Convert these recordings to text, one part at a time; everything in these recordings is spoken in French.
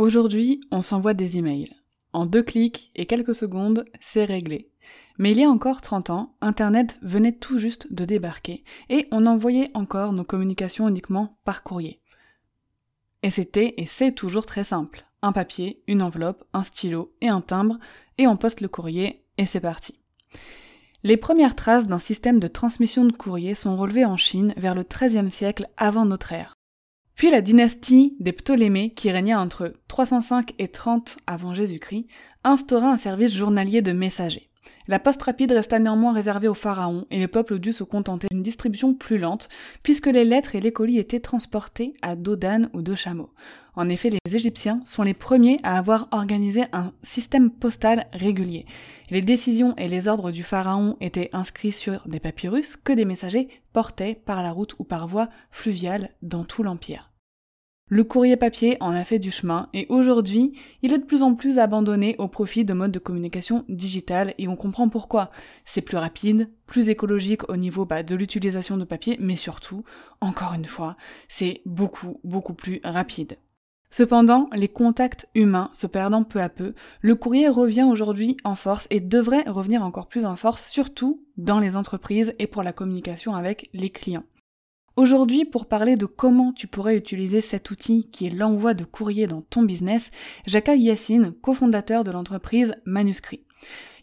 Aujourd'hui, on s'envoie des emails. En deux clics et quelques secondes, c'est réglé. Mais il y a encore 30 ans, Internet venait tout juste de débarquer et on envoyait encore nos communications uniquement par courrier. Et c'était et c'est toujours très simple. Un papier, une enveloppe, un stylo et un timbre, et on poste le courrier et c'est parti. Les premières traces d'un système de transmission de courrier sont relevées en Chine vers le XIIIe siècle avant notre ère. Puis la dynastie des Ptolémées, qui régna entre 305 et 30 avant Jésus-Christ, instaura un service journalier de messagers. La poste rapide resta néanmoins réservée aux pharaons et le peuple dut se contenter d'une distribution plus lente, puisque les lettres et les colis étaient transportés à dos d'âne ou de chameau. En effet, les Égyptiens sont les premiers à avoir organisé un système postal régulier. Les décisions et les ordres du pharaon étaient inscrits sur des papyrus que des messagers portaient par la route ou par voie fluviale dans tout l'Empire. Le courrier papier en a fait du chemin et aujourd'hui, il est de plus en plus abandonné au profit de modes de communication digitale et on comprend pourquoi. C'est plus rapide, plus écologique au niveau bah, de l'utilisation de papier, mais surtout, encore une fois, c'est beaucoup, beaucoup plus rapide. Cependant, les contacts humains se perdant peu à peu, le courrier revient aujourd'hui en force et devrait revenir encore plus en force, surtout dans les entreprises et pour la communication avec les clients. Aujourd'hui, pour parler de comment tu pourrais utiliser cet outil qui est l'envoi de courrier dans ton business, j'accueille Yacine, cofondateur de l'entreprise Manuscrit.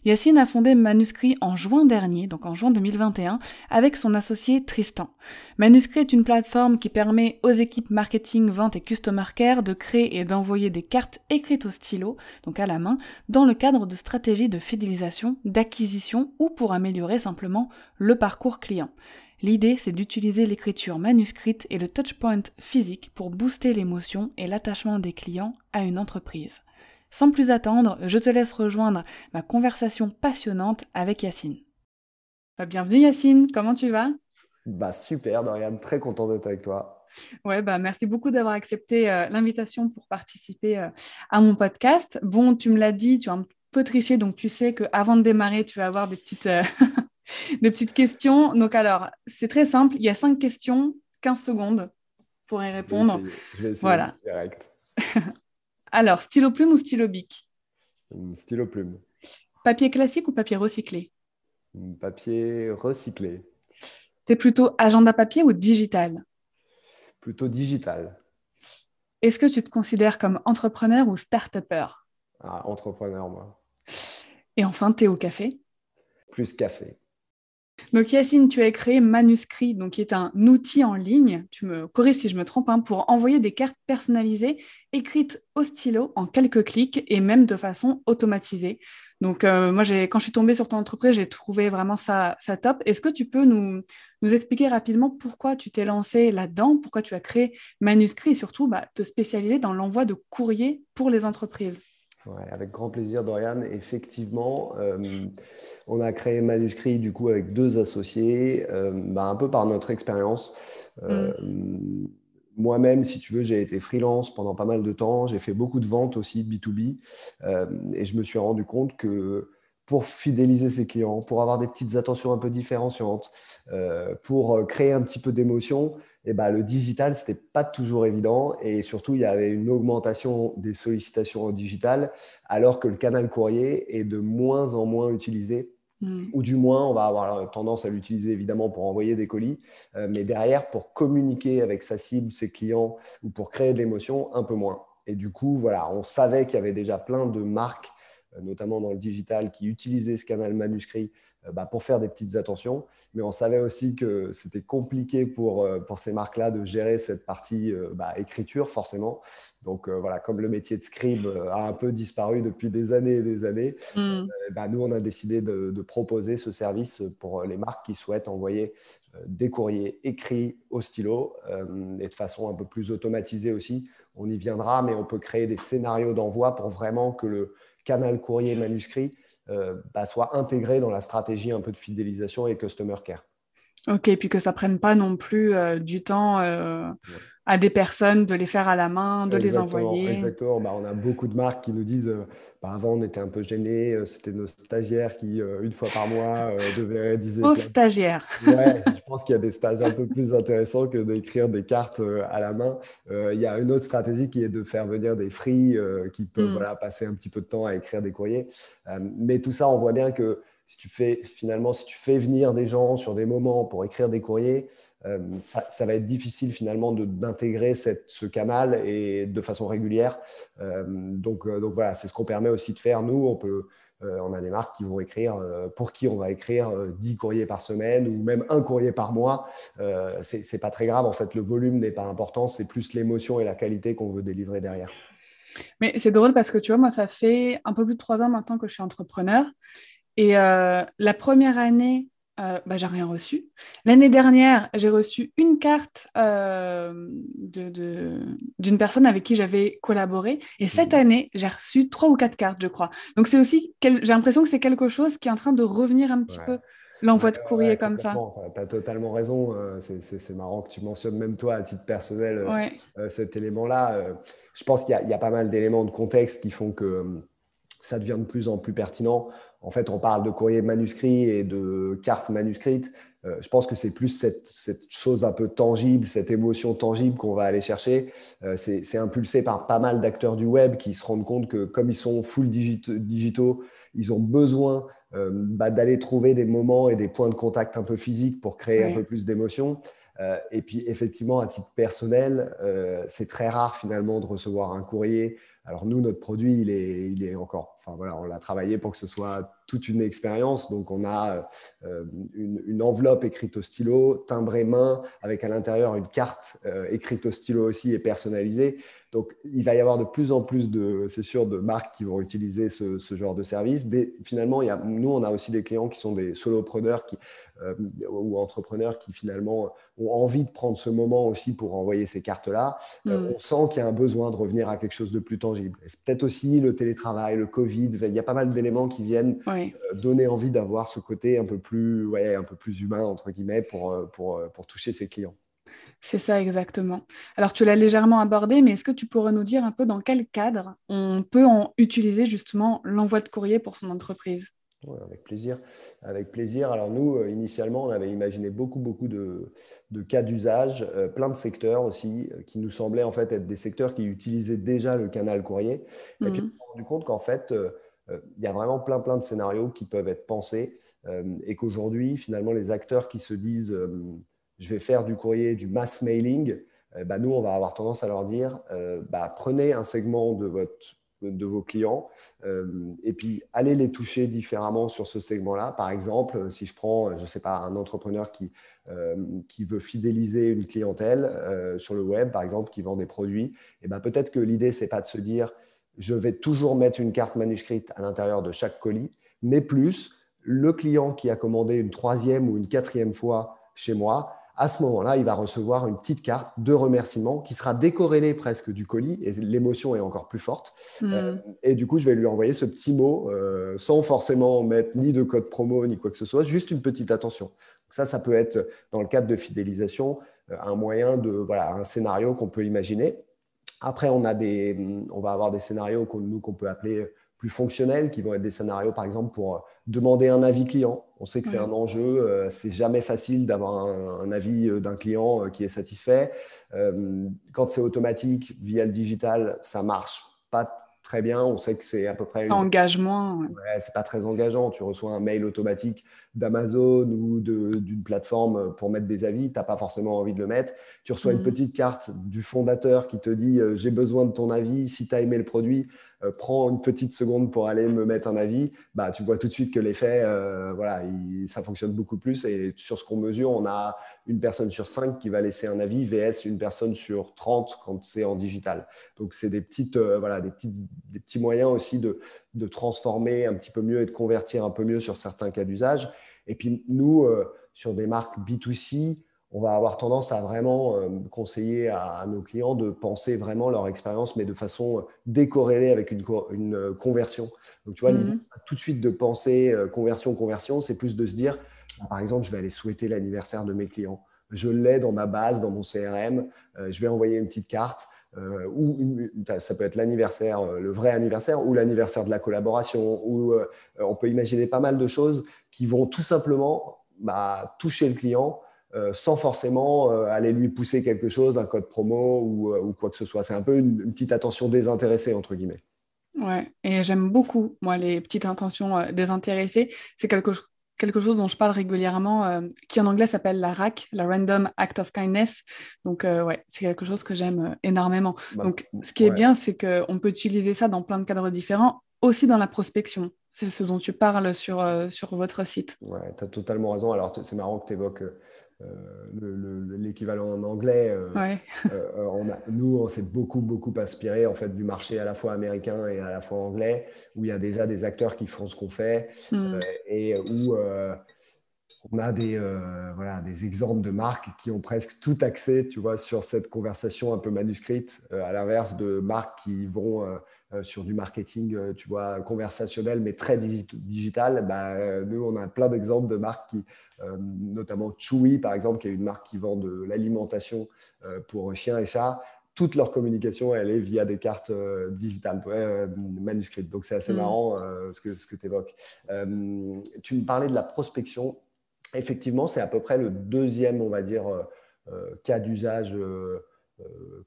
Yacine a fondé Manuscrit en juin dernier, donc en juin 2021, avec son associé Tristan. Manuscrit est une plateforme qui permet aux équipes marketing, vente et customer care de créer et d'envoyer des cartes écrites au stylo, donc à la main, dans le cadre de stratégies de fidélisation, d'acquisition ou pour améliorer simplement le parcours client. L'idée, c'est d'utiliser l'écriture manuscrite et le touchpoint physique pour booster l'émotion et l'attachement des clients à une entreprise. Sans plus attendre, je te laisse rejoindre ma conversation passionnante avec Yacine. Bah, bienvenue Yacine, comment tu vas? Bah super Dorian, très content d'être avec toi. Ouais, bah merci beaucoup d'avoir accepté euh, l'invitation pour participer euh, à mon podcast. Bon, tu me l'as dit, tu as un peu triché, donc tu sais qu'avant de démarrer, tu vas avoir des petites euh, de petites questions. Donc alors, c'est très simple. Il y a cinq questions, 15 secondes pour y répondre. voilà. Direct. alors, stylo plume ou stylo bic? Hum, Stylo plume. Papier classique ou papier recyclé? Hum, Papier recyclé. T'es plutôt agenda papier ou digital? Plutôt digital. Est-ce que tu te considères comme entrepreneur ou start-upper? Ah, Entrepreneur, moi. Et enfin, thé ou café? Plus café. Donc Yacine, tu as créé Manuscrit, donc qui est un outil en ligne, tu me corriges si je me trompe, hein, pour envoyer des cartes personnalisées écrites au stylo en quelques clics et même de façon automatisée. Donc euh, moi, quand je suis tombée sur ton entreprise, j'ai trouvé vraiment ça, top. Est-ce que tu peux nous, expliquer rapidement pourquoi tu t'es lancé là-dedans, pourquoi tu as créé Manuscrit et surtout bah, te spécialiser dans l'envoi de courriers pour les entreprises? Avec grand plaisir, Dorian. Effectivement, euh, on a créé Manuscrit du coup avec deux associés, euh, bah, un peu par notre expérience. Euh, mm. Moi-même, si tu veux, j'ai été freelance pendant pas mal de temps. J'ai fait beaucoup de ventes aussi B2B, et je me suis rendu compte que pour fidéliser ses clients, pour avoir des petites attentions un peu différenciantes, pour créer un petit peu d'émotion, et bah, le digital, ce n'était pas toujours évident. Et surtout, il y avait une augmentation des sollicitations au digital, alors que le canal courrier est de moins en moins utilisé. Hmm. Ou du moins, on va avoir tendance à l'utiliser évidemment pour envoyer des colis, euh, mais derrière, pour communiquer avec sa cible, ses clients, ou pour créer de l'émotion, un peu moins. Et du coup, voilà, on savait qu'il y avait déjà plein de marques notamment dans le digital, qui utilisaient ce canal manuscrit euh, bah, pour faire des petites attentions. Mais on savait aussi que c'était compliqué pour, euh, pour ces marques-là de gérer cette partie euh, bah, écriture, forcément. Donc voilà, comme le métier de scribe a un peu disparu depuis des années et des années, mm. bah, nous, on a décidé de, de, proposer ce service pour les marques qui souhaitent envoyer des courriers écrits au stylo et de façon un peu plus automatisée aussi. On y viendra, mais on peut créer des scénarios d'envoi pour vraiment que le canal courrier manuscrit euh, bah, soit intégré dans la stratégie un peu de fidélisation et customer care. Ok, puis que ça prenne pas non plus euh, du temps euh, à des personnes de les faire à la main, de les envoyer. Exactement. Bah, on a beaucoup de marques qui nous disent bah, avant, on était un peu gênés, c'était nos stagiaires qui, une fois par mois, devaient rédiger. Aux stagiaires. ouais, je pense qu'il y a des stages un peu plus intéressants que d'écrire des cartes à la main. Il y a une autre stratégie qui est de faire venir des free qui peuvent hmm. voilà, passer un petit peu de temps à écrire des courriers. mais tout ça, on voit bien que si tu fais finalement, si tu fais venir des gens sur des moments pour écrire des courriers, euh, ça, va être difficile finalement d'intégrer ce canal et de façon régulière. Euh, donc, euh, donc voilà, c'est ce qu'on permet aussi de faire. Nous, on peut, on a des marques qui vont écrire, pour qui on va écrire 10 courriers par semaine ou même un courrier par mois. c'est pas très grave. En fait, le volume n'est pas important. C'est plus l'émotion et la qualité qu'on veut délivrer derrière. Mais c'est drôle parce que tu vois, moi, ça fait un peu plus de trois ans maintenant que je suis entrepreneur. Et euh, la première année, euh, bah, j'ai rien reçu. L'année dernière, j'ai reçu une carte euh, d'une personne avec qui j'avais collaboré. Et cette mmh. année, j'ai reçu trois ou quatre cartes, je crois. Donc c'est aussi, j'ai l'impression que c'est quelque chose qui est en train de revenir un petit peu. L'envoi de courrier comme ça. Tu as, totalement raison. C'est marrant que tu mentionnes même toi à titre personnel cet élément-là. Je pense qu'il y, y, a pas mal d'éléments de contexte qui font que ça devient de plus en plus pertinent. En fait, on parle de courrier manuscrit et de cartes manuscrites. Euh, je pense que c'est plus cette, chose un peu tangible, cette émotion tangible qu'on va aller chercher. Euh, c'est impulsé par pas mal d'acteurs du web qui se rendent compte que comme ils sont full digitaux, ils ont besoin euh, bah, d'aller trouver des moments et des points de contact un peu physiques pour créer un peu plus d'émotion. et puis effectivement, à titre personnel, c'est très rare finalement de recevoir un courrier alors nous, notre produit, il est, il est encore, enfin voilà, on l'a travaillé pour que ce soit toute une expérience. Donc on a euh, une, enveloppe écrite au stylo, timbrée main, avec à l'intérieur une carte euh, écrite au stylo aussi et personnalisée. Donc, il va y avoir de plus en plus de, c'est sûr, de marques qui vont utiliser ce, genre de service. finalement, il y a, nous, on a aussi des clients qui sont des solopreneurs qui, euh, ou entrepreneurs qui finalement ont envie de prendre ce moment aussi pour envoyer ces cartes-là. Euh, mm. on sent qu'il y a un besoin de revenir à quelque chose de plus tangible. C'est peut-être aussi le télétravail, le Covid. Il y a pas mal d'éléments qui viennent euh, donner envie d'avoir ce côté un peu plus, ouais, un peu plus humain entre guillemets pour, pour, pour toucher ses clients. C'est ça exactement. Alors tu l'as légèrement abordé, mais est-ce que tu pourrais nous dire un peu dans quel cadre on peut en utiliser justement l'envoi de courrier pour son entreprise? Oui, avec plaisir. Avec plaisir. Alors nous, euh, initialement, on avait imaginé beaucoup, beaucoup de, cas d'usage, euh, plein de secteurs aussi, euh, qui nous semblaient en fait être des secteurs qui utilisaient déjà le canal courrier. Et puis mhm. on s'est rendu compte qu'en fait, il y a vraiment plein, plein de scénarios qui peuvent être pensés et qu'aujourd'hui, finalement, les acteurs qui se disent je vais faire du courrier, du mass mailing, bah, nous, on va avoir tendance à leur dire, bah, prenez un segment de, votre, de vos clients euh, et puis allez les toucher différemment sur ce segment-là. Par exemple, si je prends, je ne sais pas, un entrepreneur qui, qui veut fidéliser une clientèle sur le web, par exemple, qui vend des produits, et ben peut-être que l'idée, ce n'est pas de se dire, je vais toujours mettre une carte manuscrite à l'intérieur de chaque colis, mais plus le client qui a commandé une troisième ou une quatrième fois chez moi, à ce moment-là, il va recevoir une petite carte de remerciement qui sera décorrélée presque du colis et l'émotion est encore plus forte. Hmm. Euh, et du coup, je vais lui envoyer ce petit mot euh, sans forcément mettre ni de code promo ni quoi que ce soit, juste une petite attention. ça, ça peut être dans le cadre de fidélisation euh, un moyen de voilà un scénario qu'on peut imaginer. Après, on a des, on va avoir des scénarios qu'on nous qu'on peut appeler plus fonctionnels, qui vont être des scénarios, par exemple, pour euh, demander un avis client. On sait que c'est un enjeu, euh, c'est jamais facile d'avoir un, avis euh, d'un client qui est satisfait. quand c'est automatique via le digital, ça marche pas très bien. On sait que c'est à peu près. Engagement. Ouais. c'est pas très engageant. Tu reçois un mail automatique d'Amazon ou d'une plateforme pour mettre des avis. Tu n'as pas forcément envie de le mettre. Tu reçois une mm. petite carte du fondateur qui te dit J'ai besoin de ton avis. Si tu as aimé le produit, prends une petite seconde pour aller me mettre un avis, bah, tu vois tout de suite que l'effet, voilà, ça fonctionne beaucoup plus. Et sur ce qu'on mesure, on a une personne sur cinq qui va laisser un avis, VS une personne sur 30 quand c'est en digital. Donc, c'est des, petites, voilà, des, petites, des petits moyens aussi de, de, transformer un petit peu mieux et de convertir un peu mieux sur certains cas d'usage. Et puis, nous, sur des marques B2C, on va avoir tendance à vraiment euh, conseiller à, nos clients de penser vraiment leur expérience, mais de façon euh, décorrélée avec une, euh, conversion. Donc, tu vois, mhm. tout de suite de penser conversion, conversion, c'est plus de se dire, bah, par exemple, je vais aller souhaiter l'anniversaire de mes clients. Je l'ai dans ma base, dans mon CRM. je vais envoyer une petite carte. ou ça peut être l'anniversaire, le vrai anniversaire, ou l'anniversaire de la collaboration, ou on peut imaginer pas mal de choses qui vont tout simplement bah, toucher le client euh, sans forcément euh, aller lui pousser quelque chose, un code promo ou, euh, quoi que ce soit. C'est un peu une, petite attention désintéressée, entre guillemets. Ouais, et j'aime beaucoup, moi, les petites intentions désintéressées. C'est quelque, quelque chose dont je parle régulièrement, qui en anglais s'appelle la RAC, la Random Act of Kindness. Donc, ouais, c'est quelque chose que j'aime énormément. Bah, Donc, ce qui est bien, c'est qu'on peut utiliser ça dans plein de cadres différents, aussi dans la prospection. C'est ce dont tu parles sur, sur votre site. Ouais, tu as totalement raison. Alors, c'est marrant que tu évoques l'équivalent en anglais. Euh, euh, on a, nous, on s'est beaucoup, beaucoup inspiré en fait, du marché à la fois américain et à la fois anglais, où il y a déjà des acteurs qui font ce qu'on fait mm. et où on a des, voilà, des exemples de marques qui ont presque tout axé tu vois, sur cette conversation un peu manuscrite, à l'inverse de marques qui vont euh, sur du marketing, euh, tu vois, conversationnel, mais très digital, bah, euh, nous, on a plein d'exemples de marques qui, notamment Chewy, par exemple, qui est une marque qui vend de l'alimentation pour chiens et chats. Toute leur communication, elle est via des cartes digitales, manuscrites. Donc, c'est assez mm. marrant ce que, ce que tu évoques. tu me parlais de la prospection. Effectivement, c'est à peu près le deuxième, on va dire, cas d'usage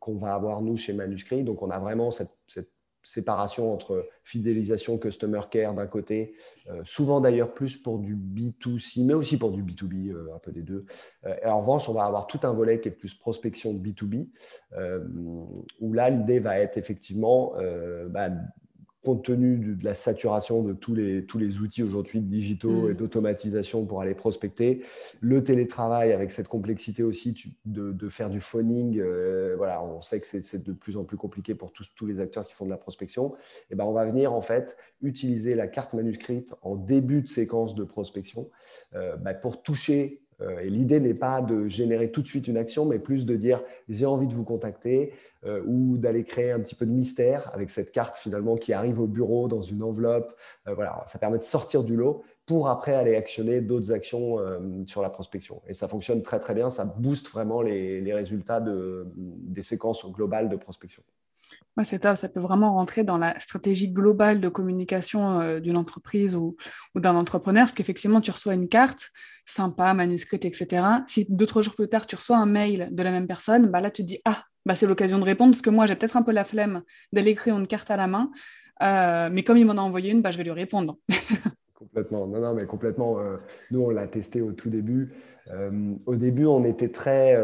qu'on va avoir, nous, chez Manuscrit. Donc, on a vraiment cette, cette séparation entre fidélisation, customer care d'un côté, euh, souvent d'ailleurs plus pour du B2C, mais aussi pour du B2B, euh, un peu des deux. Euh, et en revanche, on va avoir tout un volet qui est plus prospection B2B, où là, l'idée va être effectivement bah, compte tenu de, la saturation de tous les, tous les outils aujourd'hui digitaux et mm. d'automatisation pour aller prospecter, le télétravail avec cette complexité aussi de, de faire du phoning, euh, voilà, on sait que c'est de plus en plus compliqué pour tous, tous les acteurs qui font de la prospection, et eh ben on va venir en fait utiliser la carte manuscrite en début de séquence de prospection euh, bah, pour toucher et l'idée n'est pas de générer tout de suite une action, mais plus de dire j'ai envie de vous contacter euh, ou d'aller créer un petit peu de mystère avec cette carte finalement qui arrive au bureau dans une enveloppe. Euh, voilà, ça permet de sortir du lot pour après aller actionner d'autres actions sur la prospection. Et ça fonctionne très très bien, ça booste vraiment les, résultats des séquences globales de prospection c'est top, ça peut vraiment rentrer dans la stratégie globale de communication euh, d'une entreprise ou, d'un entrepreneur, parce qu'effectivement, tu reçois une carte sympa, manuscrite, etc. Si deux, trois jours plus tard, tu reçois un mail de la même personne, bah là, tu te dis, ah, bah, c'est l'occasion de répondre, parce que moi, j'ai peut-être un peu la flemme d'aller écrire une carte à la main, euh, mais comme il m'en a envoyé une, bah, je vais lui répondre. complètement, non, non, mais complètement. Euh, nous, on l'a testé au tout début. au début, on était très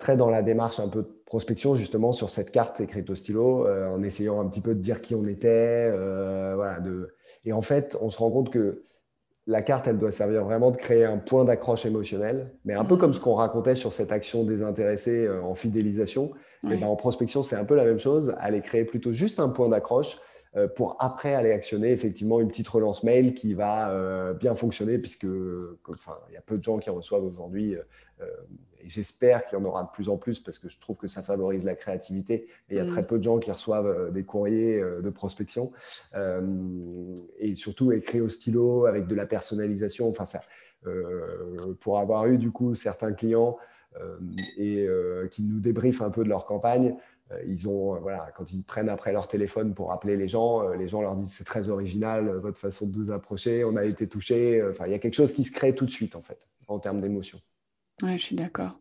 très dans la démarche un peu prospection, justement, sur cette carte écrite au stylo, euh, en essayant un petit peu de dire qui on était. Euh, voilà, de... Et en fait, on se rend compte que la carte, elle doit servir vraiment de créer un point d'accroche émotionnel, mais un peu comme ce qu'on racontait sur cette action désintéressée euh, en fidélisation. Et ben, en prospection, c'est un peu la même chose. Aller créer plutôt juste un point d'accroche pour après aller actionner effectivement une petite relance mail qui va bien fonctionner puisque il y a peu de gens qui reçoivent aujourd'hui j'espère qu'il y en aura de plus en plus parce que je trouve que ça favorise la créativité. Et il y a très mm. peu de gens qui reçoivent euh, des courriers euh, de prospection. Euh, et surtout écrit au stylo avec de la personnalisation. Enfin, ça, pour avoir eu du coup certains clients et qui nous débriefent un peu de leur campagne, ils ont, voilà, quand ils prennent après leur téléphone pour appeler les gens, les gens leur disent c'est très original votre façon de nous approcher, on a été touché. Enfin, il y a quelque chose qui se crée tout de suite en fait en termes d'émotion. Oui, je suis d'accord.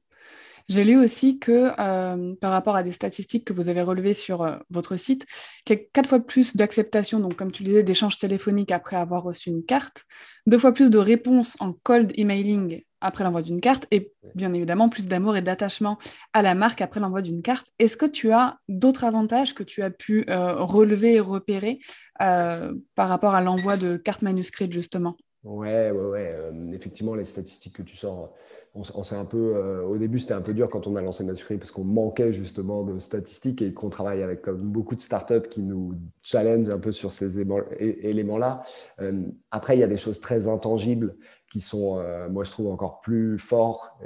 J'ai lu aussi que euh, par rapport à des statistiques que vous avez relevées sur euh, votre site, qu'il y a quatre fois plus d'acceptation, donc comme tu disais, d'échanges téléphoniques après avoir reçu une carte, deux fois plus de réponses en cold emailing après l'envoi d'une carte et bien évidemment plus d'amour et d'attachement à la marque après l'envoi d'une carte. Est-ce que tu as d'autres avantages que tu as pu relever et repérer par rapport à l'envoi de cartes manuscrites justement? Ouais, ouais, ouais. Euh, effectivement, les statistiques que tu sors, on, un peu. Euh, au début, c'était un peu dur quand on a lancé Manuscrit parce qu'on manquait justement de statistiques et qu'on travaille avec beaucoup de startups qui nous challenge un peu sur ces éléments-là. Euh, après, il y a des choses très intangibles qui sont, moi, je trouve encore plus forts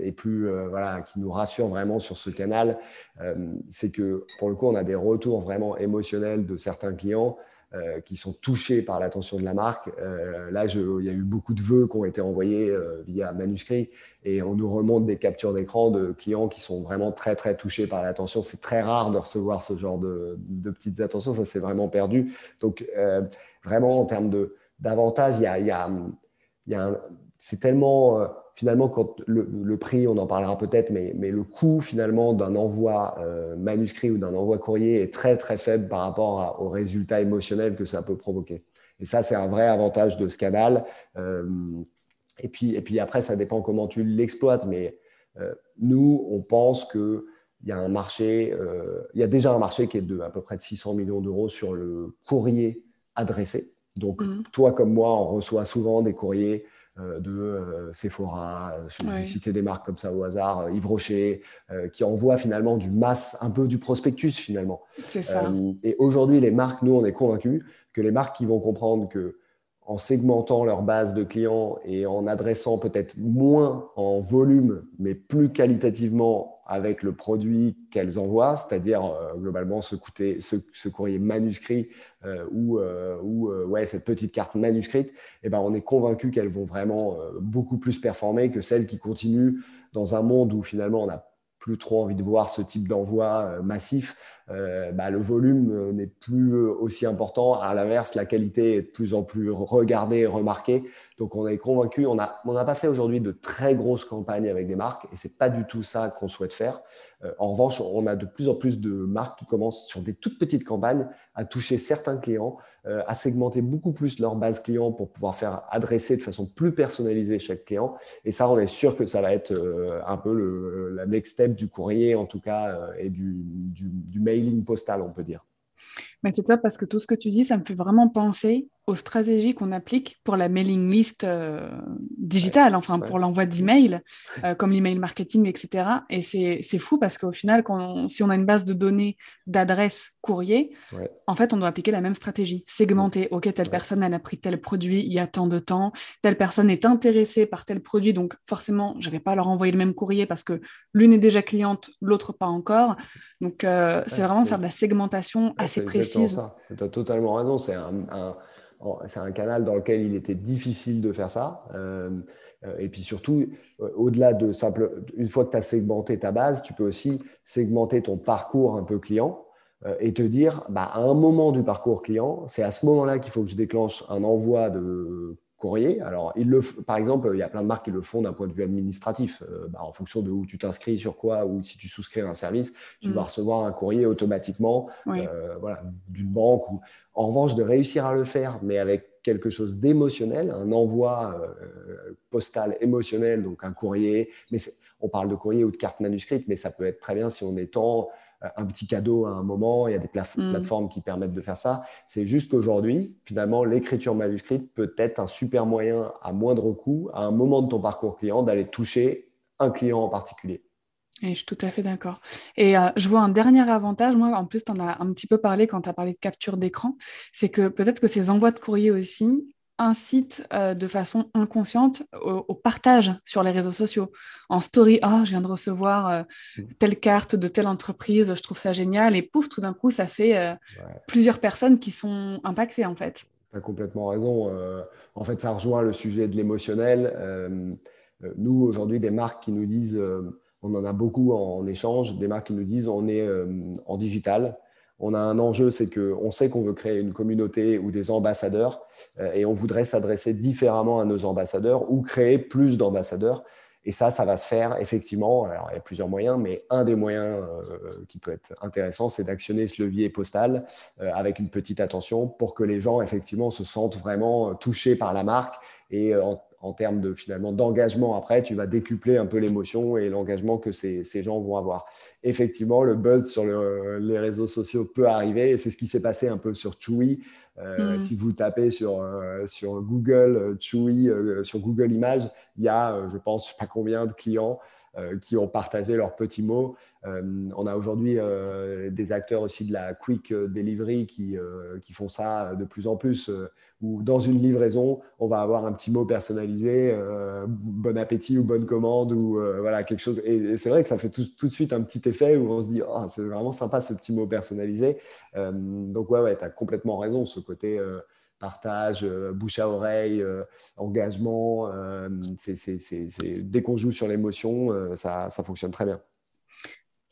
et plus, voilà, qui nous rassurent vraiment sur ce canal. C'est que pour le coup, on a des retours vraiment émotionnels de certains clients euh, qui sont touchés par l'attention de la marque. Euh, là, il y a eu beaucoup de vœux qui ont été envoyés euh, via manuscrit et on nous remonte des captures d'écran de clients qui sont vraiment très, très touchés par l'attention. C'est très rare de recevoir ce genre de, petites attentions, ça s'est vraiment perdu. Donc, vraiment, en termes d'avantages, il y a, y y a c'est tellement finalement, quand le, prix, on en parlera peut-être, mais, mais, le coût finalement d'un envoi euh, manuscrit ou d'un envoi courrier est très très faible par rapport au résultat émotionnel que ça peut provoquer. Et ça, c'est un vrai avantage de ce canal. Euh, et, puis, et puis après, ça dépend comment tu l'exploites, mais euh, nous, on pense que il y a un marché, il y a déjà un marché qui est de à peu près de 600 millions d'euros sur le courrier adressé. Donc, mmh. toi comme moi, on reçoit souvent des courriers de euh, Sephora, euh, je vais citer des marques comme ça au hasard, Yves Rocher, qui envoient finalement du masse, un peu du prospectus finalement. C'est ça. et aujourd'hui, les marques, nous, on est convaincus que les marques qui vont comprendre que en segmentant leur base de clients et en adressant peut-être moins en volume, mais plus qualitativement avec le produit qu'elles envoient, c'est-à-dire euh, globalement ce, courrier manuscrit euh, ou, euh, ou ouais, cette petite carte manuscrite, eh ben, on est convaincu qu'elles vont vraiment beaucoup plus performer que celles qui continuent dans un monde où finalement on n'a plus trop envie de voir ce type d'envoi massif euh, bah, le volume euh, n'est plus euh, aussi important. À l'inverse, la qualité est de plus en plus regardée et remarquée. Donc, on est convaincu. On n'a on pas fait aujourd'hui de très grosses campagnes avec des marques et c'est pas du tout ça qu'on souhaite faire. En revanche, on a de plus en plus de marques qui commencent sur des toutes petites campagnes à toucher certains clients, à segmenter beaucoup plus leur base client pour pouvoir faire adresser de façon plus personnalisée chaque client. Et ça, on est sûr que ça va être un peu le, la next step du courrier, en tout cas, et du, du, du mail mailing postal, on peut dire. Mais c'est ça parce que tout ce que tu dis, ça me fait vraiment penser aux stratégies qu'on applique pour la mailing list euh, digitale, enfin pour l'envoi d'emails, euh, comme l'email marketing, etc. Et c'est fou parce qu'au final, quand si on a une base de données d'adresses courrier, en fait, on doit appliquer la même stratégie. Segmenter, OK, telle personne, elle a pris tel produit il y a tant de temps, telle personne est intéressée par tel produit, donc forcément, je ne vais pas leur envoyer le même courrier parce que l'une est déjà cliente, l'autre pas encore. Donc, euh, c'est vraiment faire de la segmentation assez précise. Tu as totalement raison. C'est un c'est un canal dans lequel il était difficile de faire ça. Euh, euh, et puis surtout, euh, au-delà de simple, une fois que tu as segmenté ta base, tu peux aussi segmenter ton parcours un peu client et te dire, bah, à un moment du parcours client, c'est à ce moment-là qu'il faut que je déclenche un envoi de courrier. Alors, il le, par exemple, il y a plein de marques qui le font d'un point de vue administratif. Bah, en fonction de où tu t'inscris, sur quoi, ou si tu souscris un service, tu mm. vas recevoir un courrier automatiquement voilà, d'une banque ou en revanche, de réussir à le faire, mais avec quelque chose d'émotionnel, un envoi euh, postal émotionnel, donc un courrier, mais on parle de courrier ou de carte manuscrite, mais ça peut être très bien si on étend euh, un petit cadeau à un moment, il y a des mm. plateformes qui permettent de faire ça. C'est juste qu'aujourd'hui, finalement, l'écriture manuscrite peut être un super moyen à moindre coût, à un moment de ton parcours client, d'aller toucher un client en particulier. Et je suis tout à fait d'accord. Et euh, je vois un dernier avantage, moi en plus tu en as un petit peu parlé quand tu as parlé de capture d'écran, c'est que peut-être que ces envois de courrier aussi incitent euh, de façon inconsciente au, partage sur les réseaux sociaux. En story, ah, je viens de recevoir euh, mmh. telle carte de telle entreprise, je trouve ça génial, et pouf, tout d'un coup, ça fait plusieurs personnes qui sont impactées en fait. Tu as complètement raison. en fait, ça rejoint le sujet de l'émotionnel. nous, aujourd'hui, des marques qui nous disent on en a beaucoup en, échange, des marques qui nous disent on est euh, en digital. On a un enjeu, c'est qu'on sait qu'on veut créer une communauté ou des ambassadeurs euh, et on voudrait s'adresser différemment à nos ambassadeurs ou créer plus d'ambassadeurs. Et ça, ça va se faire effectivement. Alors, il y a plusieurs moyens, mais un des moyens euh, qui peut être intéressant, c'est d'actionner ce levier postal avec une petite attention pour que les gens, effectivement, se sentent vraiment touchés par la marque et en termes de finalement d'engagement après, tu vas décupler un peu l'émotion et l'engagement que ces, ces, gens vont avoir. Effectivement, le buzz sur les réseaux sociaux peut arriver et c'est ce qui s'est passé un peu sur Chewy. Euh, mm. Si vous tapez sur, euh, sur Google Chewy, sur Google Images, il y a, je pense, je sais pas combien de clients qui ont partagé leurs petits mots. on a aujourd'hui des acteurs aussi de la quick delivery qui, qui font ça de plus en plus où dans une livraison, on va avoir un petit mot personnalisé, euh, bon appétit ou bonne commande ou euh, voilà quelque chose. Et, c'est vrai que ça fait tout, de suite un petit effet où on se dit, oh, c'est vraiment sympa ce petit mot personnalisé. Euh, donc ouais, ouais tu as complètement raison, ce côté partage, bouche à oreille, engagement, c'est, dès qu'on joue sur l'émotion, ça, ça fonctionne très bien.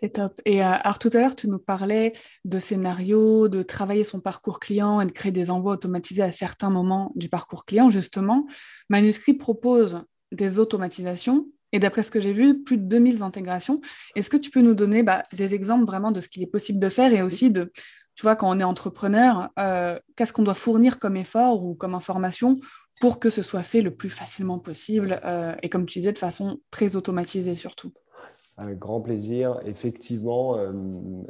C'est top. Et euh, alors tout à l'heure, tu nous parlais de scénarios, de travailler son parcours client et de créer des envois automatisés à certains moments du parcours client. Justement, Manuscrit propose des automatisations et d'après ce que j'ai vu, plus de 2000 intégrations. Est-ce que tu peux nous donner bah, des exemples vraiment de ce qu'il est possible de faire et aussi de, tu vois, quand on est entrepreneur, euh, qu'est-ce qu'on doit fournir comme effort ou comme information pour que ce soit fait le plus facilement possible euh, et comme tu disais, de façon très automatisée surtout? Avec grand plaisir. Effectivement, euh,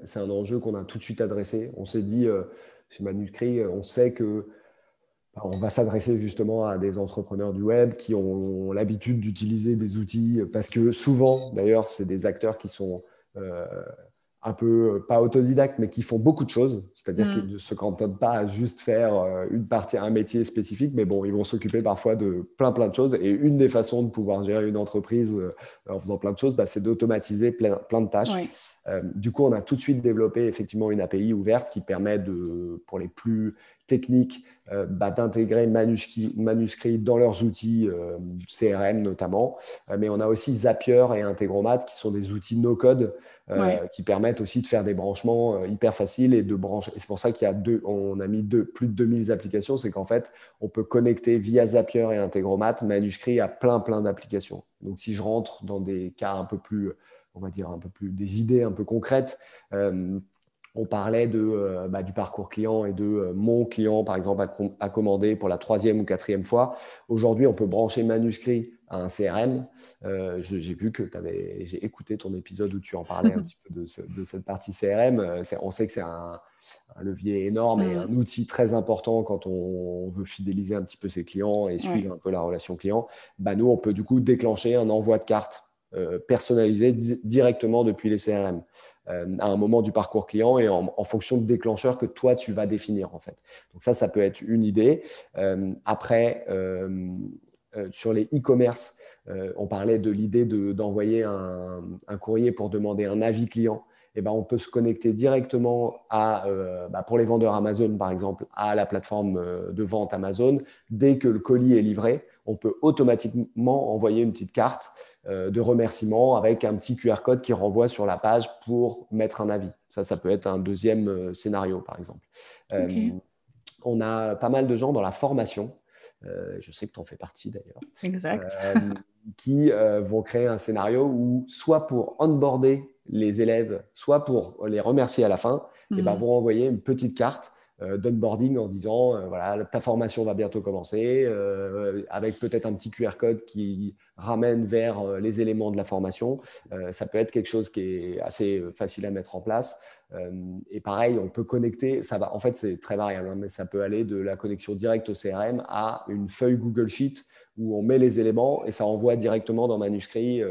c'est un enjeu qu'on a tout de suite adressé. On s'est dit, euh, chez Manuscrit, on sait que bah, on va s'adresser justement à des entrepreneurs du web qui ont l'habitude d'utiliser des outils parce que souvent, d'ailleurs, c'est des acteurs qui sont euh, un peu, euh, pas autodidactes, mais qui font beaucoup de choses, c'est-à-dire mm. qu'ils ne se cantonnent pas à juste faire euh, une partie, un métier spécifique, mais bon, ils vont s'occuper parfois de plein, plein de choses. Et une des façons de pouvoir gérer une entreprise euh, en faisant plein de choses, bah, c'est d'automatiser plein, plein, de tâches. du coup, on a tout de suite développé effectivement une API ouverte qui permet de, pour les plus techniques euh, bah, d'intégrer manuscrit, manuscrit, dans leurs outils euh, CRM notamment. Euh, mais on a aussi Zapier et Integromat qui sont des outils no-code qui permettent aussi de faire des branchements hyper faciles et de brancher. Et c'est pour ça qu'il y a deux, on a mis deux, plus de 2000 applications. C'est qu'en fait, on peut connecter via Zapier et Integromat manuscrit à plein, plein d'applications. Donc si je rentre dans des cas un peu plus, on va dire un peu plus, des idées un peu concrètes, on parlait de, euh, bah, du parcours client et de euh, mon client, par exemple, à, commander pour la troisième ou quatrième fois. Aujourd'hui, on peut brancher manuscrit à un CRM. Euh, j'ai vu que tu avais, j'ai écouté ton épisode où tu en parlais un petit peu de, cette partie CRM. on sait que c'est un, levier énorme et mm. un outil très important quand on, veut fidéliser un petit peu ses clients et suivre un peu la relation client. Bah, nous, on peut du coup déclencher un envoi de carte personnalisé directement depuis les CRM euh, à un moment du parcours client et en, fonction de déclencheurs que toi tu vas définir en fait. Donc ça, ça peut être une idée. Euh, après, sur les e-commerce, on parlait de l'idée d'envoyer un, courrier pour demander un avis client. Eh ben, on peut se connecter directement à, bah, pour les vendeurs Amazon par exemple, à la plateforme de vente Amazon. Dès que le colis est livré, on peut automatiquement envoyer une petite carte euh, de remerciement avec un petit QR code qui renvoie sur la page pour mettre un avis. Ça, ça peut être un deuxième euh, scénario, par exemple. Euh, on a pas mal de gens dans la formation. je sais que tu en fais partie d'ailleurs. Exact. qui vont créer un scénario où, soit pour onboarder les élèves, soit pour les remercier à la fin, et ben, mhm. vont envoyer une petite carte d'onboarding en disant euh, voilà, ta formation va bientôt commencer, euh, avec peut-être un petit QR code qui ramène vers les éléments de la formation. ça peut être quelque chose qui est assez facile à mettre en place. et pareil, on peut connecter, ça va, en fait, c'est très variable, hein, mais ça peut aller de la connexion directe au CRM à une feuille Google Sheet où on met les éléments et ça envoie directement dans Manuscrit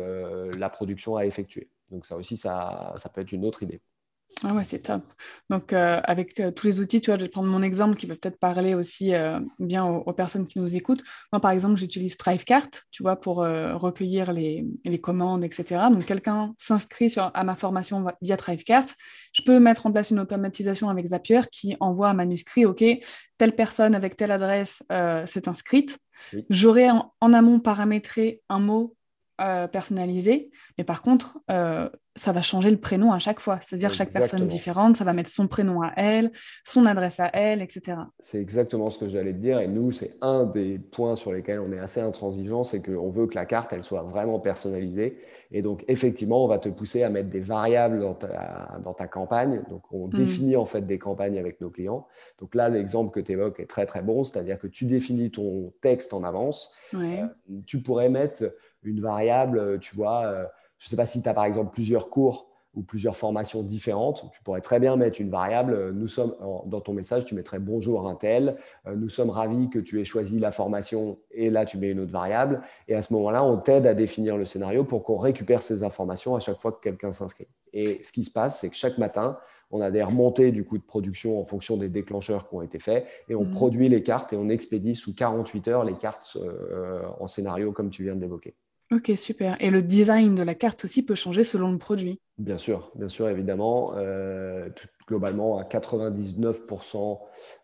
la production à effectuer. Donc ça aussi, ça, ça peut être une autre idée. Ah ouais, c'est top. Donc, euh, avec euh, tous les outils, tu vois, je vais prendre mon exemple qui peut peut-être parler aussi euh, bien aux, personnes qui nous écoutent. Moi, par exemple, j'utilise Thrivecart, tu vois, pour recueillir les, les, commandes, etc. Donc, quelqu'un s'inscrit à ma formation via Thrivecart. Je peux mettre en place une automatisation avec Zapier qui envoie un manuscrit, OK, telle personne avec telle adresse s'est inscrite. J'aurais en, en amont paramétré un mot personnalisé, mais par contre, ça va changer le prénom à chaque fois. C'est-à-dire chaque personne différente, ça va mettre son prénom à elle, son adresse à elle, etc. C'est exactement ce que j'allais te dire. Et nous, c'est un des points sur lesquels on est assez intransigeant, c'est qu'on veut que la carte, elle soit vraiment personnalisée. Et donc, effectivement, on va te pousser à mettre des variables dans ta, dans ta campagne. Donc, on mm. définit en fait des campagnes avec nos clients. Donc là, l'exemple que tu évoques est très, très bon. C'est-à-dire que tu définis ton texte en avance. Euh, tu pourrais mettre une variable, tu vois euh, je ne sais pas si tu as par exemple plusieurs cours ou plusieurs formations différentes, tu pourrais très bien mettre une variable. Euh, nous sommes dans ton message, tu mettrais bonjour un tel. Euh, nous sommes ravis que tu aies choisi la formation et là tu mets une autre variable. Et à ce moment-là, on t'aide à définir le scénario pour qu'on récupère ces informations à chaque fois que quelqu'un s'inscrit. Et ce qui se passe, c'est que chaque matin, on a des remontées du coût de production en fonction des déclencheurs qui ont été faits et on mmh. produit les cartes et on expédie sous 48 heures les cartes euh, en scénario comme tu viens de l'évoquer. Ok, super. Et le design de la carte aussi peut changer selon le produit Bien sûr, bien sûr, évidemment. Euh, globalement, à 99%,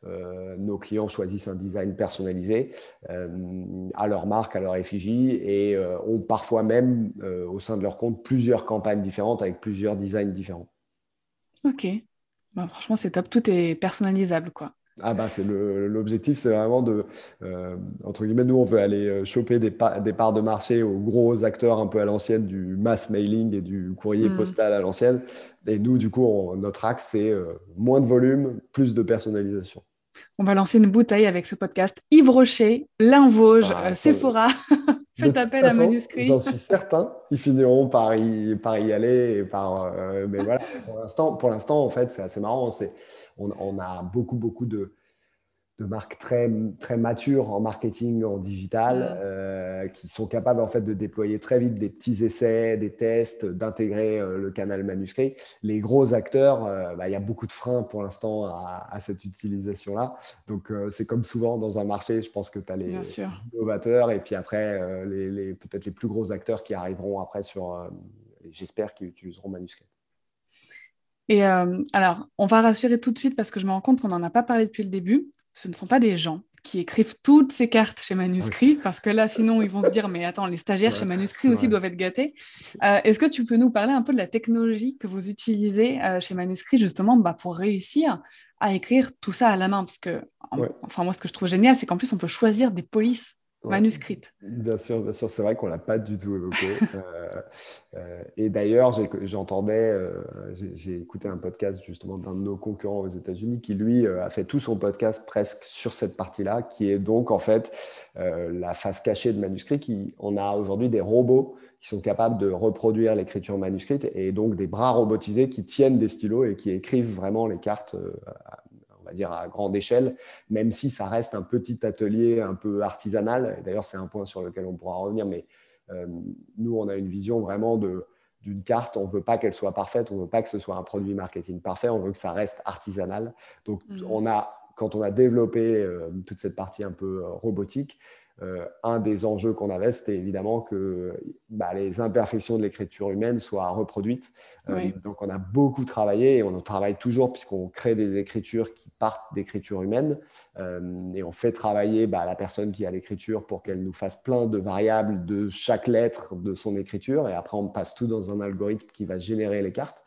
euh, nos clients choisissent un design personnalisé euh, à leur marque, à leur effigie et ont parfois même au sein de leur compte plusieurs campagnes différentes avec plusieurs designs différents. Ok. Bah, franchement, c'est top. Tout est personnalisable, quoi. Ah bah c'est l'objectif, c'est vraiment de, euh, entre guillemets, nous on veut aller euh, choper des, des, parts de marché aux gros acteurs un peu à l'ancienne du mass mailing et du courrier mm. postal à l'ancienne. Et nous, du coup, notre axe, c'est euh, moins de volume, plus de personnalisation. On va lancer une bouteille avec ce podcast. Yves Rocher, Linvauge, ah, Sephora. Faites appel à manuscrit. J'en suis certain. Ils finiront par y, par y aller. Et par, mais voilà, pour l'instant, en fait, c'est assez marrant. C'est on, a beaucoup, beaucoup de, marques très, très matures en marketing, en digital, euh, qui sont capables en fait de déployer très vite des petits essais, des tests, d'intégrer euh, le canal manuscrit. Les gros acteurs, euh, bah, il y a beaucoup de freins pour l'instant à, cette utilisation-là. Donc c'est comme souvent dans un marché, je pense que tu as les innovateurs et puis après les, peut-être les plus gros acteurs qui arriveront après sur, j'espère qu'ils utiliseront manuscrit. Et euh, alors, on va rassurer tout de suite parce que je me rends compte qu'on n'en a pas parlé depuis le début. Ce ne sont pas des gens qui écrivent toutes ces cartes chez Manuscrit, parce que là, sinon, ils vont se dire, mais attends, les stagiaires chez Manuscrit aussi doivent être gâtés. Euh, est-ce que tu peux nous parler un peu de la technologie que vous utilisez euh, chez Manuscrit, justement, bah, pour réussir à écrire tout ça à la main? Parce que, enfin, moi, ce que je trouve génial, c'est qu'en plus, on peut choisir des polices manuscrite. Bien sûr, bien sûr, c'est vrai qu'on l'a pas du tout évoqué. Euh, euh, et d'ailleurs, j'entendais, euh, j'ai écouté un podcast justement d'un de nos concurrents aux États-Unis qui lui a fait tout son podcast presque sur cette partie-là, qui est donc en fait la face cachée de manuscrit. Qui, on a aujourd'hui des robots qui sont capables de reproduire l'écriture manuscrite et donc des bras robotisés qui tiennent des stylos et qui écrivent vraiment les cartes dire à grande échelle, même si ça reste un petit atelier un peu artisanal. D'ailleurs, c'est un point sur lequel on pourra revenir, mais euh, nous, on a une vision vraiment de, d'une carte, on ne veut pas qu'elle soit parfaite, on ne veut pas que ce soit un produit marketing parfait, on veut que ça reste artisanal. Donc, mmh. on a, quand on a développé euh, toute cette partie un peu euh, robotique, euh, un des enjeux qu'on avait, c'était évidemment que bah, les imperfections de l'écriture humaine soient reproduites. Euh, donc, on a beaucoup travaillé et on en travaille toujours puisqu'on crée des écritures qui partent d'écriture humaine euh, et on fait travailler bah, la personne qui a l'écriture pour qu'elle nous fasse plein de variables de chaque lettre de son écriture et après on passe tout dans un algorithme qui va générer les cartes.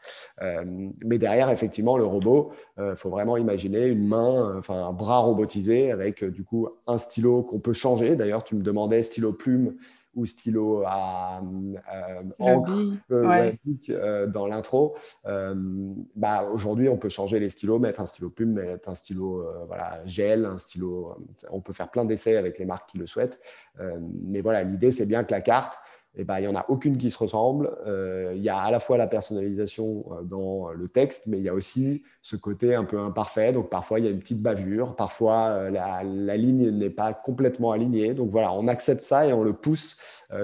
mais derrière, effectivement, le robot, il faut vraiment imaginer une main, enfin un bras robotisé avec du coup un stylo qu'on peut changer D'ailleurs, tu me demandais stylo plume ou stylo à euh, encre euh, euh, dans l'intro. bah, Aujourd'hui, on peut changer les stylos, mettre un stylo plume, mettre un stylo voilà, gel, un stylo. on peut faire plein d'essais avec les marques qui le souhaitent. mais voilà, l'idée, c'est bien que la carte, eh ben, il n'y en a aucune qui se ressemble. Euh, il y a à la fois la personnalisation euh, dans le texte, mais il y a aussi ce côté un peu imparfait. Donc parfois, il y a une petite bavure, parfois euh, la, ligne n'est pas complètement alignée. Donc voilà, on accepte ça et on le pousse.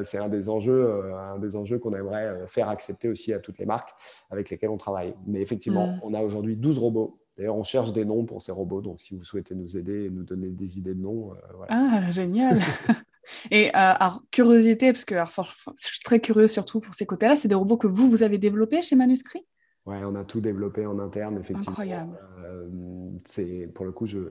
C'est un des enjeux, un des enjeux qu'on aimerait faire accepter aussi à toutes les marques avec lesquelles on travaille. Mais effectivement, mm. on a aujourd'hui 12 robots D'ailleurs, on cherche des noms pour ces robots, donc si vous souhaitez nous aider et nous donner des idées de noms. Ah, génial Et euh, alors, curiosité, parce que je suis très curieux surtout pour ces côtés-là, c'est des robots que vous, vous avez développés chez Manuscrit? Ouais, on a tout développé en interne, effectivement. Incroyable. Euh, pour le coup, je,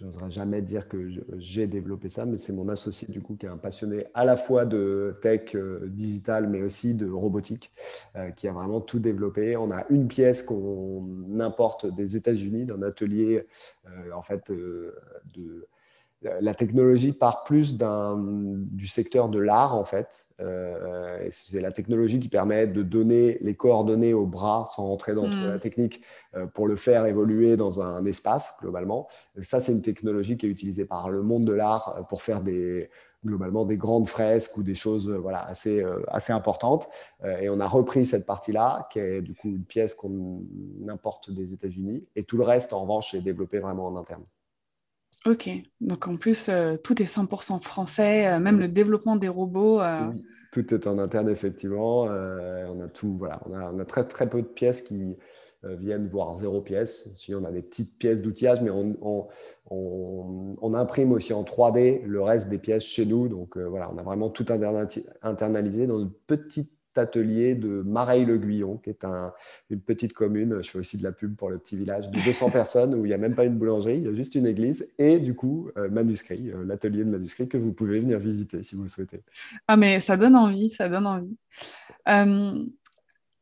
n'oserais jamais dire que j'ai développé ça, mais c'est mon associé du coup qui est un passionné à la fois de tech euh, digital, mais aussi de robotique, euh, qui a vraiment tout développé. On a une pièce qu'on importe des États-Unis, d'un atelier euh, en fait de la technologie part plus du secteur de l'art, en fait. Euh, c'est la technologie qui permet de donner les coordonnées au bras sans rentrer dans hmm. la technique euh, pour le faire évoluer dans un espace, globalement. ça, c'est une technologie qui est utilisée par le monde de l'art euh, pour faire des, globalement des grandes fresques ou des choses voilà, assez, assez importantes. et on a repris cette partie-là, qui est du coup une pièce qu'on importe des États-Unis. Et tout le reste, en revanche, est développé vraiment en interne. Ok, donc en plus, euh, tout est 100% français, euh, même le développement des robots. Euh. Oui, tout est en interne, effectivement. on a tout, voilà, on a, très, très peu de pièces qui viennent, voire zéro pièce. Si on a des petites pièces d'outillage, mais on, on, imprime aussi en 3D le reste des pièces chez nous. Donc voilà, on a vraiment tout internalisé dans une petite atelier de Mareil-le-Guyon, qui est une petite commune. Je fais aussi de la pub pour le petit village de 200 personnes où il n'y a même pas une boulangerie, il y a juste une église et du coup, euh, manuscrit, euh, l'atelier de manuscrit que vous pouvez venir visiter si vous le souhaitez. Ah, mais ça donne envie, ça donne envie. Euh,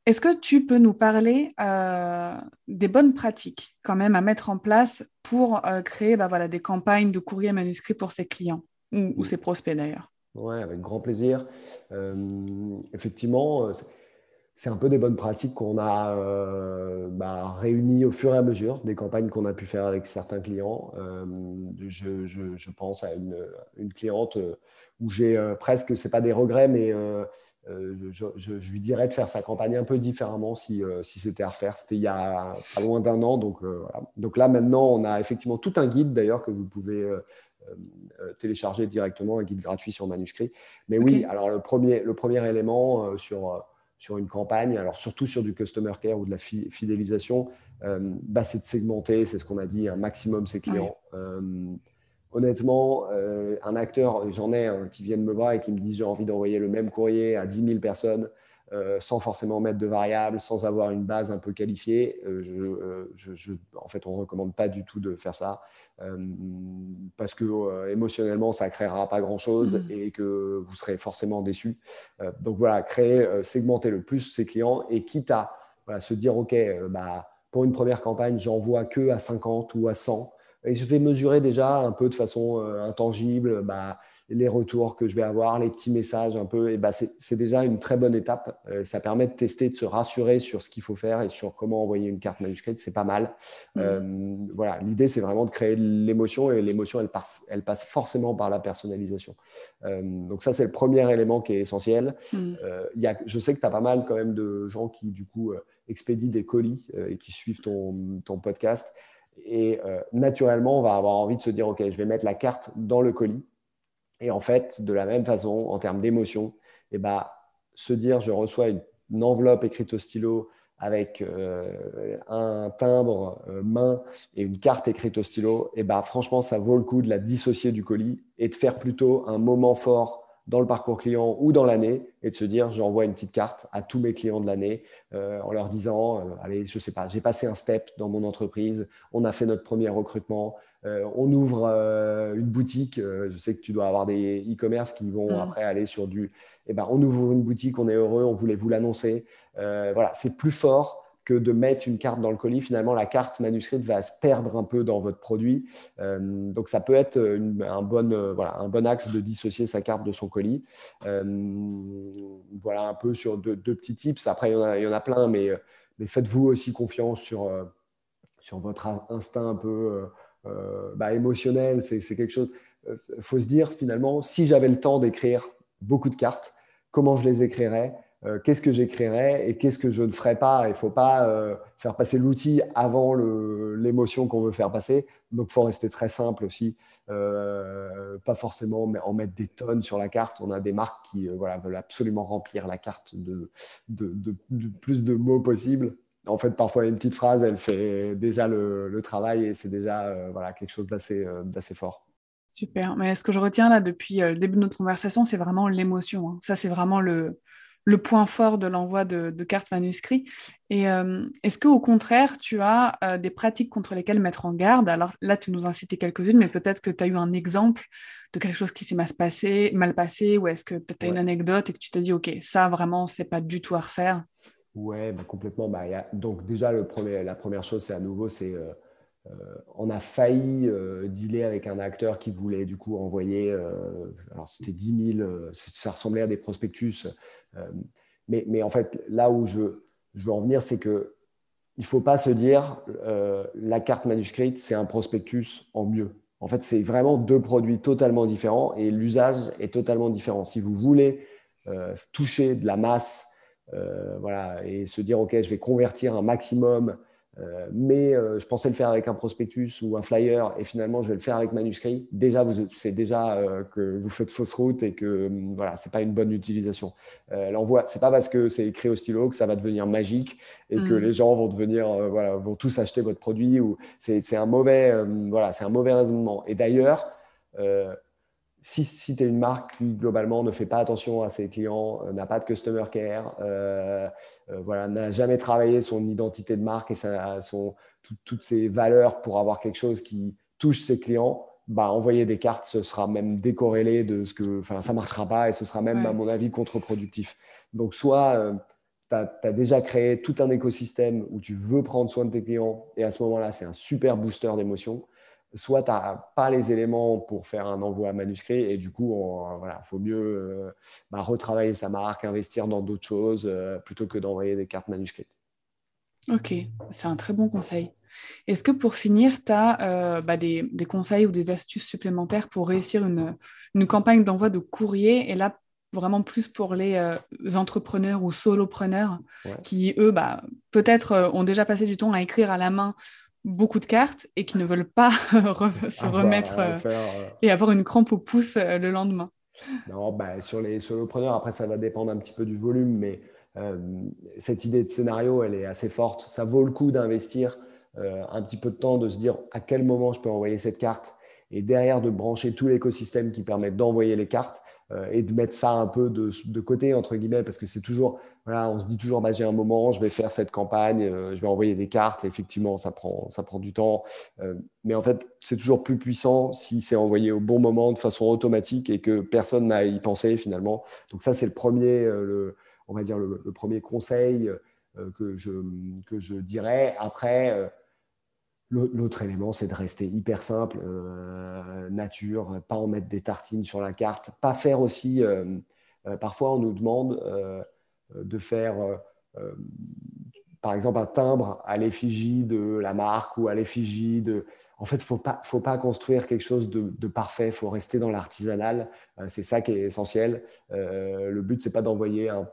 est-ce que tu peux nous parler des bonnes pratiques quand même à mettre en place pour créer bah, voilà, des campagnes de courrier manuscrit pour ses clients ou ses prospects d'ailleurs? Oui, avec grand plaisir. Euh, effectivement, euh, c'est un peu des bonnes pratiques qu'on a euh, bah, réunies au fur et à mesure des campagnes qu'on a pu faire avec certains clients. je, pense à une, cliente où j'ai presque, ce n'est pas des regrets, mais je, lui dirais de faire sa campagne un peu différemment si, si c'était à refaire. C'était il y a pas loin d'un an. Donc, donc là, maintenant, on a effectivement tout un guide d'ailleurs que vous pouvez télécharger directement un guide gratuit sur manuscrit. Mais oui, alors le premier, le premier élément euh, sur, sur une campagne, alors surtout sur du customer care ou de la fidélisation, bah, c'est de segmenter, c'est ce qu'on a dit, un maximum ses clients. honnêtement, un acteur, j'en ai qui viennent me voir et qui me disent j'ai envie d'envoyer le même courrier à 10 000 personnes. Euh, sans forcément mettre de variables, sans avoir une base un peu qualifiée. Euh, euh, je, en fait, on ne recommande pas du tout de faire ça parce que émotionnellement, ça ne créera pas grand-chose mmh. et que vous serez forcément déçu. donc voilà, créer, segmenter le plus ses clients et quitte à se dire, OK, bah, pour une première campagne, j'envoie que à 50 ou à 100. Et je vais mesurer déjà un peu de façon intangible bah, les retours que je vais avoir, les petits messages un peu, et bah c'est déjà une très bonne étape. Euh, ça permet de tester, de se rassurer sur ce qu'il faut faire et sur comment envoyer une carte manuscrite. C'est pas mal. Mmh. Euh, voilà, l'idée c'est vraiment de créer l'émotion et l'émotion elle passe, elle passe forcément par la personnalisation. Euh, donc ça c'est le premier élément qui est essentiel. Mmh. y a, je sais que tu as pas mal quand même de gens qui du coup expédient des colis et qui suivent ton, ton podcast. Et naturellement, on va avoir envie de se dire, OK, je vais mettre la carte dans le colis. Et en fait, de la même façon, en termes d'émotion, eh ben, se dire je reçois une, enveloppe écrite au stylo avec euh, un timbre euh, main et une carte écrite au stylo, eh ben, franchement, ça vaut le coup de la dissocier du colis et de faire plutôt un moment fort dans le parcours client ou dans l'année et de se dire j'envoie une petite carte à tous mes clients de l'année euh, en leur disant allez je sais pas j'ai passé un step dans mon entreprise on a fait notre premier recrutement euh, on ouvre euh, une boutique. Euh, je sais que tu dois avoir des e-commerce qui vont mm. après aller sur du. Eh ben, on ouvre une boutique, on est heureux, on voulait vous l'annoncer. voilà, c'est plus fort que de mettre une carte dans le colis. Finalement, la carte manuscrite va se perdre un peu dans votre produit. donc, ça peut être un, bon, voilà, un bon axe de dissocier sa carte de son colis. voilà un peu sur deux, petits tips. Après, il y, en a, plein, mais, mais faites-vous aussi confiance sur, sur votre instinct un peu bah, émotionnel, c'est quelque chose. Il euh, faut se dire finalement, si j'avais le temps d'écrire beaucoup de cartes, comment je les écrirais euh, qu'est-ce que j'écrirais et qu'est-ce que je ne ferais pas? Il ne faut pas faire passer l'outil avant l'émotion qu'on veut faire passer. Donc, il faut rester très simple aussi. pas forcément en mettre des tonnes sur la carte. On a des marques qui voilà, veulent absolument remplir la carte de, plus de mots possible en fait, parfois, une petite phrase, elle fait déjà le, travail et c'est déjà euh, voilà, quelque chose euh, d'assez fort. Super. Mais ce que je retiens là depuis euh, le début de notre conversation, c'est vraiment l'émotion. Hein. Ça, c'est vraiment le, le point fort de l'envoi de, cartes manuscrites. Et euh, est-ce qu'au contraire, tu as euh, des pratiques contre lesquelles mettre en garde? Alors là, tu nous as cité quelques-unes, mais peut-être que tu as eu un exemple de quelque chose qui s'est mal passé, mal passé, ou est-ce que tu as une anecdote et que tu t'es dit, OK, ça vraiment, c'est pas du tout à refaire? Ouais, bah, complètement. Bah, donc déjà, la première chose, c'est à nouveau, c'est euh, on a failli euh, dealer avec un acteur qui voulait du coup envoyer, euh, alors c'était 10 000, ça ressemblait à des prospectus. Mais, en fait, là où je, veux en venir, c'est que il ne faut pas se dire la carte manuscrite, c'est un prospectus en mieux. En fait, c'est vraiment deux produits totalement différents et l'usage est totalement différent. Si vous voulez toucher de la masse voilà, et se dire, OK, je vais convertir un maximum euh, mais euh, je pensais le faire avec un prospectus ou un flyer et finalement je vais le faire avec manuscrit. Déjà, c'est déjà euh, que vous faites fausse route et que voilà, c'est pas une bonne utilisation. L'envoi, c'est pas parce que c'est écrit au stylo que ça va devenir magique et que mm. les gens vont devenir voilà, vont tous acheter votre produit ou c'est un mauvais voilà, c'est un mauvais raisonnement. Et d'ailleurs si, si tu es une marque qui, globalement, ne fait pas attention à ses clients, euh, n'a pas de customer care, euh, euh, voilà, n'a jamais travaillé son identité de marque et son, toutes ses valeurs pour avoir quelque chose qui touche ses clients, bah, envoyer des cartes, ce sera même décorrélé de ce que. Enfin, ça ne marchera pas et ce sera même, à mon avis, contre-productif. Donc, soit tu as, déjà créé tout un écosystème où tu veux prendre soin de tes clients et à ce moment-là, c'est un super booster d'émotion soit tu n'as pas les éléments pour faire un envoi manuscrit et du coup, il voilà, faut mieux euh, bah, retravailler sa marque, investir dans d'autres choses euh, plutôt que d'envoyer des cartes manuscrites. Ok, c'est un très bon conseil. Est-ce que pour finir, tu as euh, bah, des, conseils ou des astuces supplémentaires pour réussir une, campagne d'envoi de courrier et là, vraiment plus pour les entrepreneurs ou solopreneurs qui, eux, bah, peut-être ont déjà passé du temps à écrire à la main beaucoup de cartes et qui ne veulent pas se remettre euh, euh, et avoir une crampe au pouce euh, le lendemain. Non, bah, sur les solopreneurs, après, ça va dépendre un petit peu du volume, mais cette idée de scénario, elle est assez forte. Ça vaut le coup d'investir un petit peu de temps, de se dire à quel moment je peux envoyer cette carte et derrière de brancher tout l'écosystème qui permet d'envoyer les cartes et de mettre ça un peu de, de côté, entre guillemets, parce que c'est toujours on se dit toujours, bah, j'ai un moment, je vais faire cette campagne, euh, je vais envoyer des cartes. Effectivement, ça prend, ça prend du temps. Euh, mais en fait, c'est toujours plus puissant si c'est envoyé au bon moment, de façon automatique et que personne n'a y penser finalement. Donc ça, c'est le premier, euh, le, on va dire le, premier conseil que, je, que je dirais. Après, L'autre élément, c'est de rester hyper simple, nature, pas en mettre des tartines sur la carte, pas faire aussi. parfois, on nous demande euh, de faire, euh, euh, par exemple, un timbre à l'effigie de la marque ou à l'effigie de... En fait, il faut pas, faut pas construire quelque chose de, parfait, il faut rester dans l'artisanal. c'est ça qui est essentiel. le but, c'est pas d'envoyer un,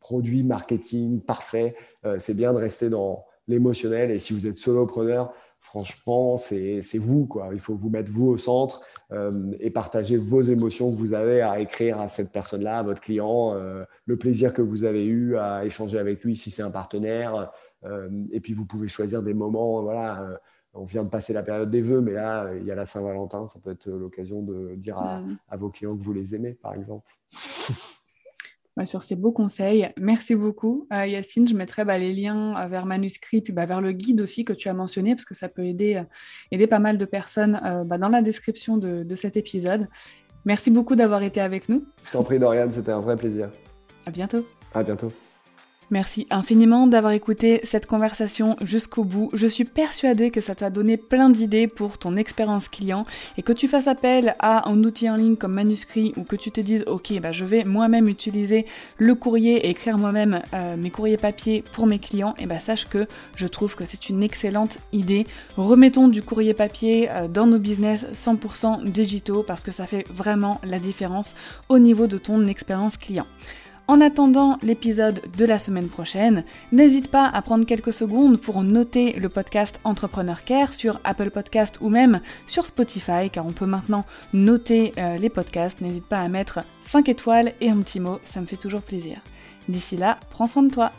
produit marketing parfait. c'est bien de rester dans l'émotionnel. Et si vous êtes solopreneur, franchement, c'est vous. Quoi. Il faut vous mettre vous au centre euh, et partager vos émotions que vous avez à écrire à cette personne-là, à votre client, euh, le plaisir que vous avez eu à échanger avec lui si c'est un partenaire. Euh, et puis, vous pouvez choisir des moments. Voilà, on vient de passer la période des vœux, mais là, il y a la Saint-Valentin. Ça peut être l'occasion de dire à, à vos clients que vous les aimez, par exemple. Bah, sur ces beaux conseils. Merci beaucoup, euh, Yacine. Je mettrai bah, les liens euh, vers manuscrit, puis bah, vers le guide aussi que tu as mentionné, parce que ça peut aider, euh, aider pas mal de personnes dans la description de, de cet épisode. Merci beaucoup d'avoir été avec nous. Je t'en prie, Dorian, c'était un vrai plaisir. À bientôt. À bientôt. Merci infiniment d'avoir écouté cette conversation jusqu'au bout. Je suis persuadée que ça t'a donné plein d'idées pour ton expérience client et que tu fasses appel à un outil en ligne comme manuscrit ou que tu te dises ok bah je vais moi-même utiliser le courrier et écrire moi-même euh, mes courriers papier pour mes clients et bah sache que je trouve que c'est une excellente idée. Remettons du courrier papier euh, dans nos business 100% digitaux parce que ça fait vraiment la différence au niveau de ton expérience client. En attendant l'épisode de la semaine prochaine, n'hésite pas à prendre quelques secondes pour noter le podcast Entrepreneur Care sur Apple Podcast ou même sur Spotify car on peut maintenant noter euh, les podcasts. N'hésite pas à mettre 5 étoiles et un petit mot, ça me fait toujours plaisir. D'ici là, prends soin de toi.